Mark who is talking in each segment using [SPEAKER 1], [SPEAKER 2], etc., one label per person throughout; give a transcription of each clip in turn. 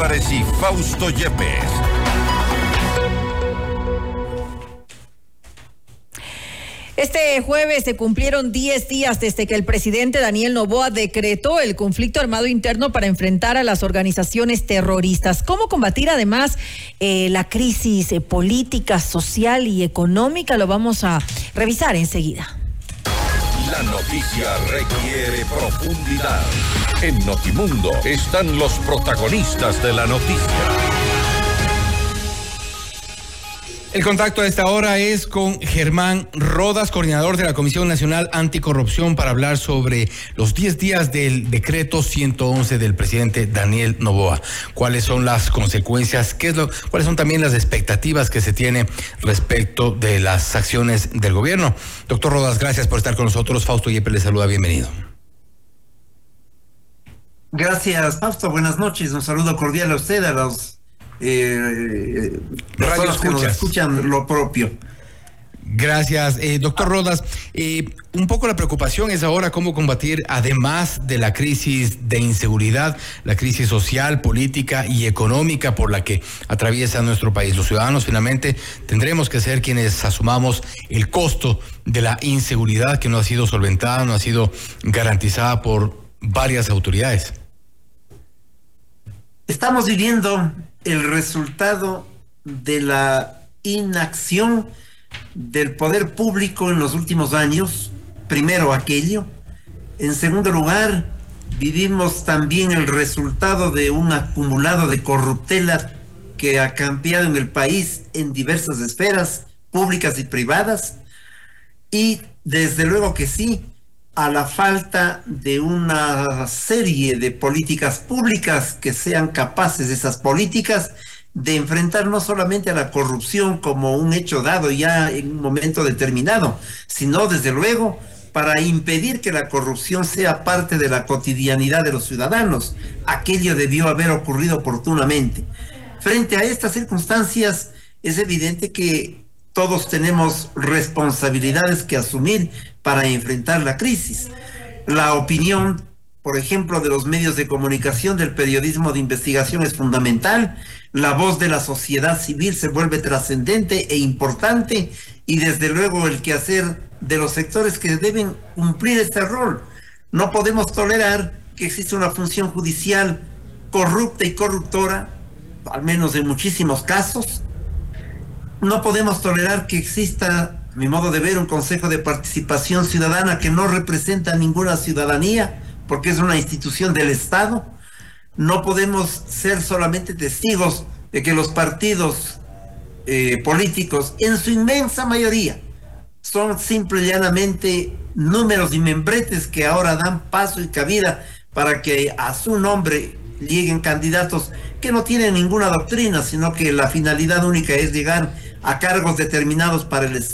[SPEAKER 1] Álvarez Fausto Yepes.
[SPEAKER 2] Este jueves se cumplieron 10 días desde que el presidente Daniel Novoa decretó el conflicto armado interno para enfrentar a las organizaciones terroristas. ¿Cómo combatir además eh, la crisis política, social y económica? Lo vamos a revisar enseguida.
[SPEAKER 1] La noticia requiere profundidad. En Notimundo están los protagonistas de la noticia.
[SPEAKER 3] El contacto a esta hora es con Germán Rodas, coordinador de la Comisión Nacional Anticorrupción, para hablar sobre los 10 días del decreto 111 del presidente Daniel Novoa. ¿Cuáles son las consecuencias? ¿Qué es lo, ¿Cuáles son también las expectativas que se tiene respecto de las acciones del gobierno? Doctor Rodas, gracias por estar con nosotros. Fausto Yepes le saluda, bienvenido.
[SPEAKER 4] Gracias, Fausto. Buenas noches. Un saludo cordial a usted, a los eh, que nos escuchan lo propio.
[SPEAKER 3] Gracias, eh, doctor Rodas. Eh, un poco la preocupación es ahora cómo combatir, además de la crisis de inseguridad, la crisis social, política y económica por la que atraviesa nuestro país. Los ciudadanos finalmente tendremos que ser quienes asumamos el costo de la inseguridad que no ha sido solventada, no ha sido garantizada por varias autoridades.
[SPEAKER 4] Estamos viviendo el resultado de la inacción del poder público en los últimos años, primero aquello, en segundo lugar, vivimos también el resultado de un acumulado de corruptela que ha cambiado en el país en diversas esferas públicas y privadas, y desde luego que sí, a la falta de una serie de políticas públicas que sean capaces de esas políticas de enfrentar no solamente a la corrupción como un hecho dado ya en un momento determinado, sino desde luego para impedir que la corrupción sea parte de la cotidianidad de los ciudadanos. Aquello debió haber ocurrido oportunamente. Frente a estas circunstancias, es evidente que todos tenemos responsabilidades que asumir para enfrentar la crisis. La opinión, por ejemplo, de los medios de comunicación, del periodismo de investigación es fundamental. La voz de la sociedad civil se vuelve trascendente e importante y desde luego el quehacer de los sectores que deben cumplir este rol. No podemos tolerar que exista una función judicial corrupta y corruptora, al menos en muchísimos casos. No podemos tolerar que exista mi modo de ver, un consejo de participación ciudadana que no representa ninguna ciudadanía, porque es una institución del Estado. No podemos ser solamente testigos de que los partidos eh, políticos, en su inmensa mayoría, son simple y llanamente números y membretes que ahora dan paso y cabida para que a su nombre lleguen candidatos que no tienen ninguna doctrina, sino que la finalidad única es llegar a cargos determinados para el,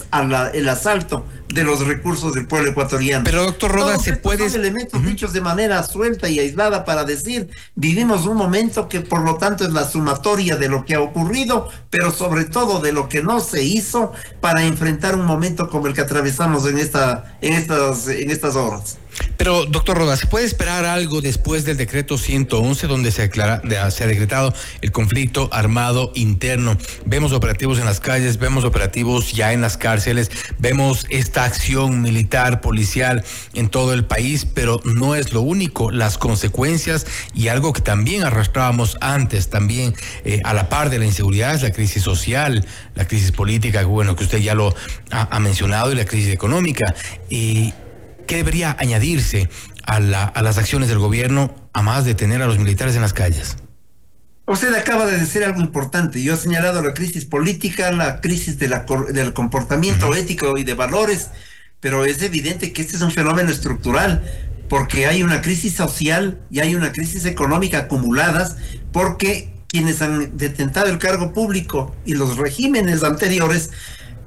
[SPEAKER 4] el asalto de los recursos del pueblo ecuatoriano.
[SPEAKER 3] Pero doctor Roda, se puede...
[SPEAKER 4] Son elementos dichos de manera suelta y aislada para decir, vivimos un momento que por lo tanto es la sumatoria de lo que ha ocurrido, pero sobre todo de lo que no se hizo para enfrentar un momento como el que atravesamos en, esta, en, estas, en estas horas.
[SPEAKER 3] Pero, doctor Rodas, ¿se puede esperar algo después del decreto 111 donde se, aclara, se ha decretado el conflicto armado interno? Vemos operativos en las calles, vemos operativos ya en las cárceles, vemos esta acción militar, policial en todo el país, pero no es lo único. Las consecuencias y algo que también arrastrábamos antes, también eh, a la par de la inseguridad, es la crisis social, la crisis política, bueno, que usted ya lo ha, ha mencionado, y la crisis económica. Y ¿Qué debería añadirse a, las acciones del gobierno a más de tener a los militares en las calles?
[SPEAKER 4] Usted acaba de decir algo importante. Yo he señalado la crisis política, la crisis de la, del comportamiento ético y de valores, pero es evidente que este es un fenómeno estructural, porque hay una crisis social y hay una crisis económica acumuladas, porque quienes han detentado el cargo público y los regímenes anteriores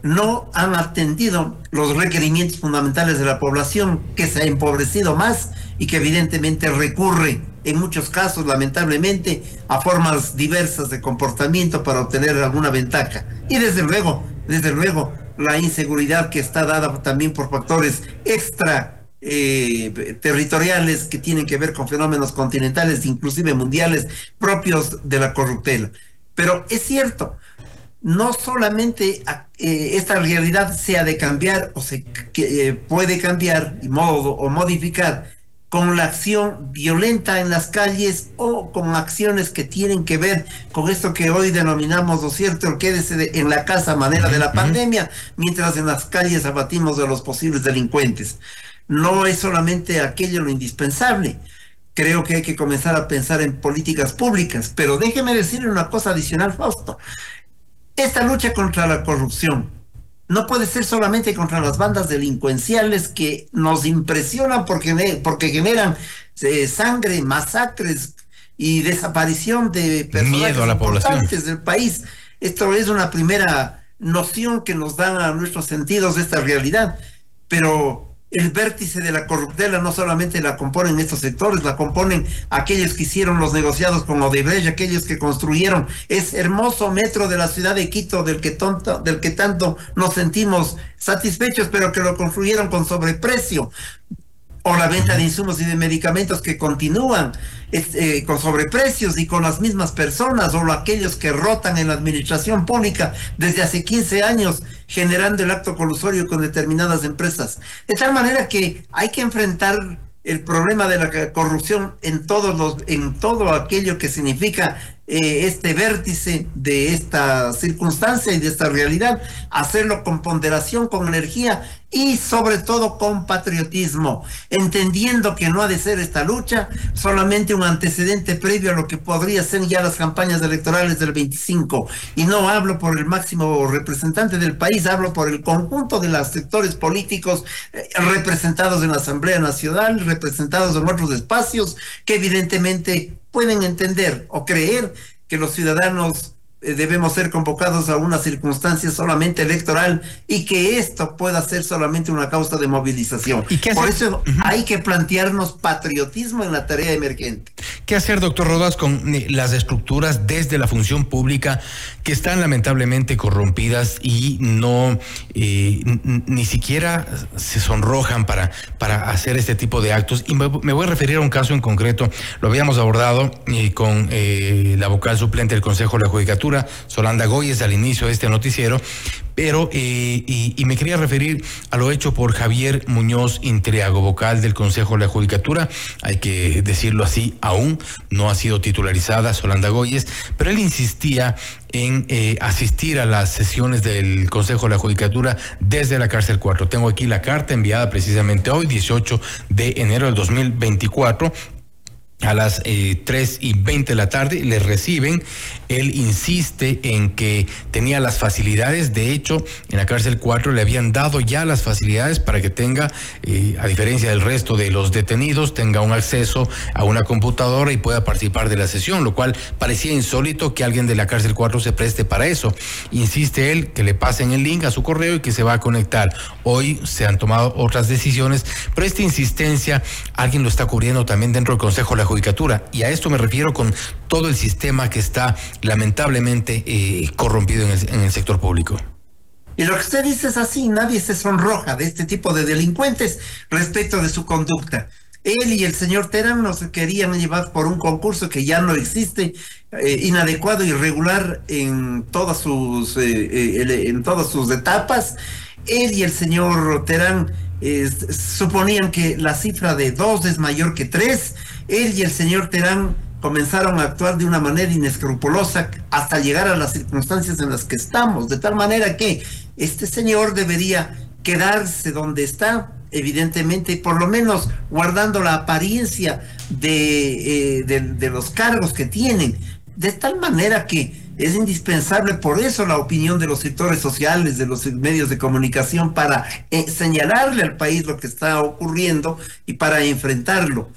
[SPEAKER 4] no han atendido los requerimientos fundamentales de la población, que se ha empobrecido más y que evidentemente recurre en muchos casos, lamentablemente, a formas diversas de comportamiento para obtener alguna ventaja. Y desde luego, desde luego, la inseguridad que está dada también por factores extra eh, territoriales que tienen que ver con fenómenos continentales, inclusive mundiales, propios de la corruptela. Pero es cierto, no solamente eh, esta realidad se ha de cambiar o se eh, puede cambiar y modo, o modificar con la acción violenta en las calles o con acciones que tienen que ver con esto que hoy denominamos, ¿no cierto?, quédese en la casa a manera de la pandemia, mientras en las calles abatimos de los posibles delincuentes. No es solamente aquello lo indispensable. Creo que hay que comenzar a pensar en políticas públicas, pero déjeme decirle una cosa adicional, Fausto. Esta lucha contra la corrupción no puede ser solamente contra las bandas delincuenciales que nos impresionan porque, porque generan eh, sangre, masacres y desaparición de personas importantes del país. Esto es una primera noción que nos dan a nuestros sentidos de esta realidad, pero el vértice de la corruptela no solamente la componen estos sectores, la componen aquellos que hicieron los negociados con Odebrecht, aquellos que construyeron. Ese hermoso metro de la ciudad de Quito del que, tonto, del que tanto nos sentimos satisfechos, pero que lo construyeron con sobreprecio o la venta de insumos y de medicamentos que continúan eh, con sobreprecios y con las mismas personas, o aquellos que rotan en la administración pública desde hace 15 años, generando el acto colusorio con determinadas empresas. De tal manera que hay que enfrentar el problema de la corrupción en todos los, en todo aquello que significa eh, este vértice de esta circunstancia y de esta realidad, hacerlo con ponderación, con energía y sobre todo con patriotismo, entendiendo que no ha de ser esta lucha solamente un antecedente previo a lo que podría ser ya las campañas electorales del 25. Y no hablo por el máximo representante del país, hablo por el conjunto de los sectores políticos eh, representados en la Asamblea Nacional, representados en otros espacios, que evidentemente pueden entender o creer que los ciudadanos eh, debemos ser convocados a una circunstancia solamente electoral y que esto pueda ser solamente una causa de movilización. Por eso hay que plantearnos patriotismo en la tarea emergente.
[SPEAKER 3] ¿Qué hacer, doctor Rodas, con eh, las estructuras desde la función pública que están lamentablemente corrompidas y no eh, ni siquiera se sonrojan para, para hacer este tipo de actos? Y me, voy a referir a un caso en concreto, lo habíamos abordado con la vocal suplente del Consejo de la Judicatura Solanda Goyes, al inicio de este noticiero, pero eh, y, me quería referir a lo hecho por Javier Muñoz Intriago, vocal del Consejo de la Judicatura, hay que decirlo así, aún no ha sido titularizada Solanda Goyes, pero él insistía en eh, asistir a las sesiones del Consejo de la Judicatura desde la cárcel 4. Tengo aquí la carta enviada precisamente hoy, 18 de enero del 2024 a las eh, 3 y 20 de la tarde, le reciben. Él insiste en que tenía las facilidades. De hecho, en la cárcel 4 le habían dado ya las facilidades para que tenga, eh, a diferencia del resto de los detenidos, tenga un acceso a una computadora y pueda participar de la sesión, lo cual parecía insólito que alguien de la cárcel 4 se preste para eso. Insiste él que le pasen el link a su correo y que se va a conectar. Hoy se han tomado otras decisiones, pero esta insistencia alguien lo está cubriendo también dentro del Consejo de la Judicatura. Y a esto me refiero con todo el sistema que está lamentablemente eh, corrompido en el, sector público.
[SPEAKER 4] Y lo que usted dice es así, nadie se sonroja de este tipo de delincuentes respecto de su conducta. Él y el señor Terán nos querían llevar por un concurso que ya no existe, eh, inadecuado, irregular en todas sus eh, en todas sus etapas. Él y el señor Terán suponían que la cifra de dos es mayor que tres. Él y el señor Terán comenzaron a actuar de una manera inescrupulosa hasta llegar a las circunstancias en las que estamos, de tal manera que este señor debería quedarse donde está, evidentemente, por lo menos guardando la apariencia de, eh, los cargos que tienen, de tal manera que es indispensable por eso la opinión de los sectores sociales, de los medios de comunicación, para eh, señalarle al país lo que está ocurriendo y para enfrentarlo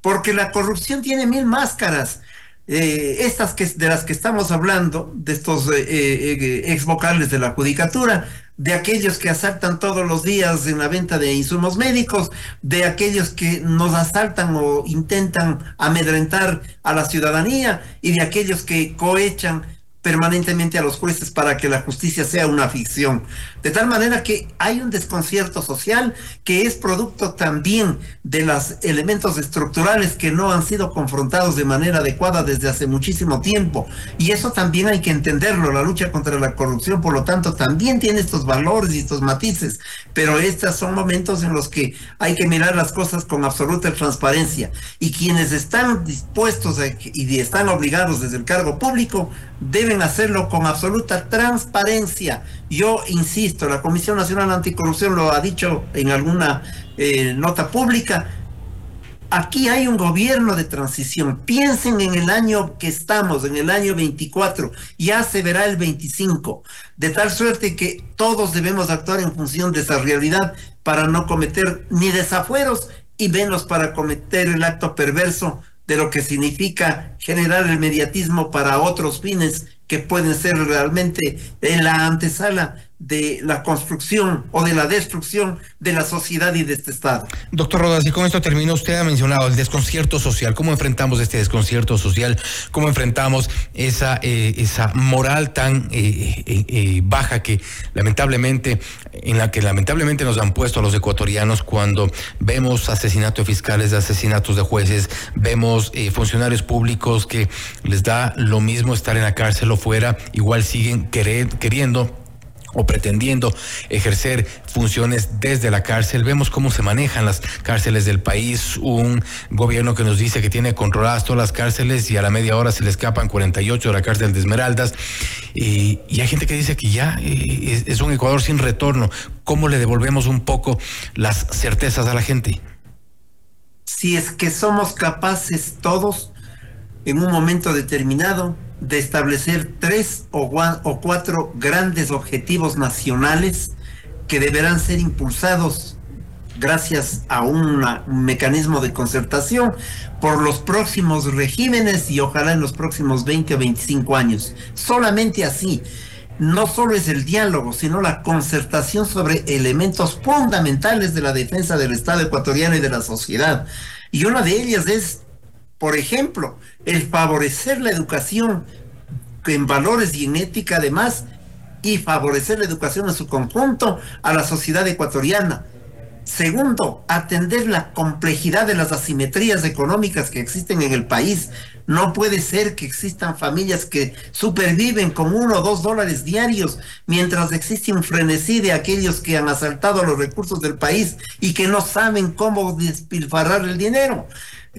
[SPEAKER 4] porque la corrupción tiene mil máscaras. Eh, estas que, de las que estamos hablando, de estos eh, eh, ex vocales de la judicatura, de aquellos que asaltan todos los días en la venta de insumos médicos, de aquellos que nos asaltan o intentan amedrentar a la ciudadanía y de aquellos que cohechan permanentemente a los jueces para que la justicia sea una ficción. De tal manera que hay un desconcierto social que es producto también de los elementos estructurales que no han sido confrontados de manera adecuada desde hace muchísimo tiempo. Y eso también hay que entenderlo. La lucha contra la corrupción, por lo tanto, también tiene estos valores y estos matices. Pero estos son momentos en los que hay que mirar las cosas con absoluta transparencia. Y quienes están dispuestos y están obligados desde el cargo público deben hacerlo con absoluta transparencia. Yo insisto, la Comisión Nacional Anticorrupción lo ha dicho en alguna eh, nota pública. Aquí hay un gobierno de transición. Piensen en el año que estamos, en el año 24. Ya se verá el 25. De tal suerte que todos debemos actuar en función de esa realidad para no cometer ni desafueros y menos para cometer el acto perverso de lo que significa generar el mediatismo para otros fines que pueden ser realmente en la antesala de la construcción o de la destrucción de la sociedad y de este Estado.
[SPEAKER 3] Doctor Rodas, y con esto termino, usted ha mencionado el desconcierto social. ¿Cómo enfrentamos este desconcierto social? ¿Cómo enfrentamos esa, eh, esa moral tan eh, eh, baja que lamentablemente, en la que lamentablemente nos han puesto a los ecuatorianos cuando vemos asesinatos de fiscales, asesinatos de jueces, vemos funcionarios públicos que les da lo mismo estar en la cárcel o fuera, igual siguen queriendo o pretendiendo ejercer funciones desde la cárcel. Vemos cómo se manejan las cárceles del país, un gobierno que nos dice que tiene controladas todas las cárceles y a la media hora se le escapan 48 de la cárcel de Esmeraldas. y hay gente que dice que ya eh, es un Ecuador sin retorno. ¿Cómo le devolvemos un poco las certezas a la gente?
[SPEAKER 4] Si es que somos capaces todos en un momento determinado de establecer tres o, cuatro grandes objetivos nacionales que deberán ser impulsados gracias a un mecanismo de concertación por los próximos regímenes y ojalá en los próximos 20 o 25 años. Solamente así, no solo es el diálogo, sino la concertación sobre elementos fundamentales de la defensa del Estado ecuatoriano y de la sociedad. Y una de ellas es por ejemplo, el favorecer la educación en valores y en ética además, y favorecer la educación en su conjunto a la sociedad ecuatoriana. Segundo, atender la complejidad de las asimetrías económicas que existen en el país. No puede ser que existan familias que superviven con uno o dos dólares diarios, mientras existe un frenesí de aquellos que han asaltado los recursos del país y que no saben cómo despilfarrar el dinero.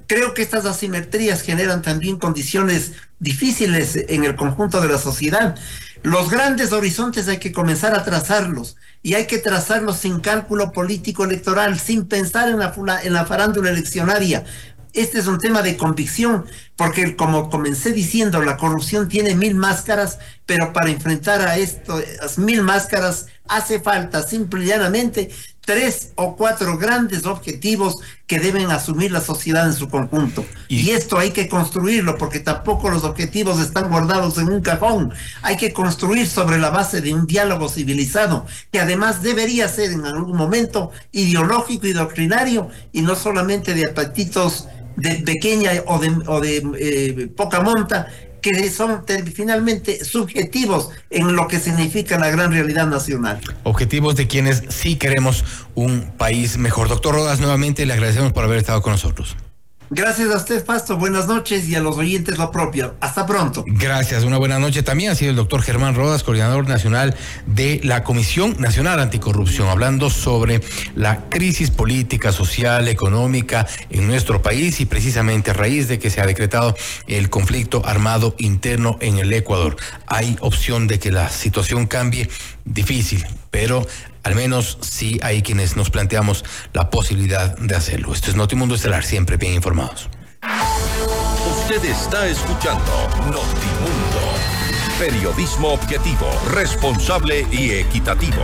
[SPEAKER 4] Creo que estas asimetrías generan también condiciones difíciles en el conjunto de la sociedad. Los grandes horizontes hay que comenzar a trazarlos y hay que trazarlos sin cálculo político electoral, sin pensar en la, en la farándula eleccionaria. Este es un tema de convicción, porque como comencé diciendo, la corrupción tiene mil máscaras, pero para enfrentar a estas mil máscaras hace falta simple y llanamente tres o cuatro grandes objetivos que deben asumir la sociedad en su conjunto. Y, esto hay que construirlo porque tampoco los objetivos están guardados en un cajón. Hay que construir sobre la base de un diálogo civilizado que además debería ser en algún momento ideológico y doctrinario y no solamente de apetitos de pequeña o de, o de eh, poca monta que son finalmente subjetivos en lo que significa la gran realidad nacional.
[SPEAKER 3] Objetivos de quienes sí queremos un país mejor. Doctor Rodas, nuevamente le agradecemos por haber estado con nosotros.
[SPEAKER 4] Gracias a usted, Pasto. Buenas noches y a los oyentes lo propio. Hasta pronto.
[SPEAKER 3] Gracias. Una buena noche también. Ha sido el doctor Germán Rodas, coordinador nacional de la Comisión Nacional Anticorrupción, hablando sobre la crisis política, social, económica en nuestro país y precisamente a raíz de que se ha decretado el conflicto armado interno en el Ecuador. Hay opción de que la situación cambie difícil, pero al menos sí hay quienes nos planteamos la posibilidad de hacerlo. Esto es Notimundo Estelar, siempre bien informados.
[SPEAKER 1] Usted está escuchando Notimundo. Periodismo objetivo, responsable y equitativo.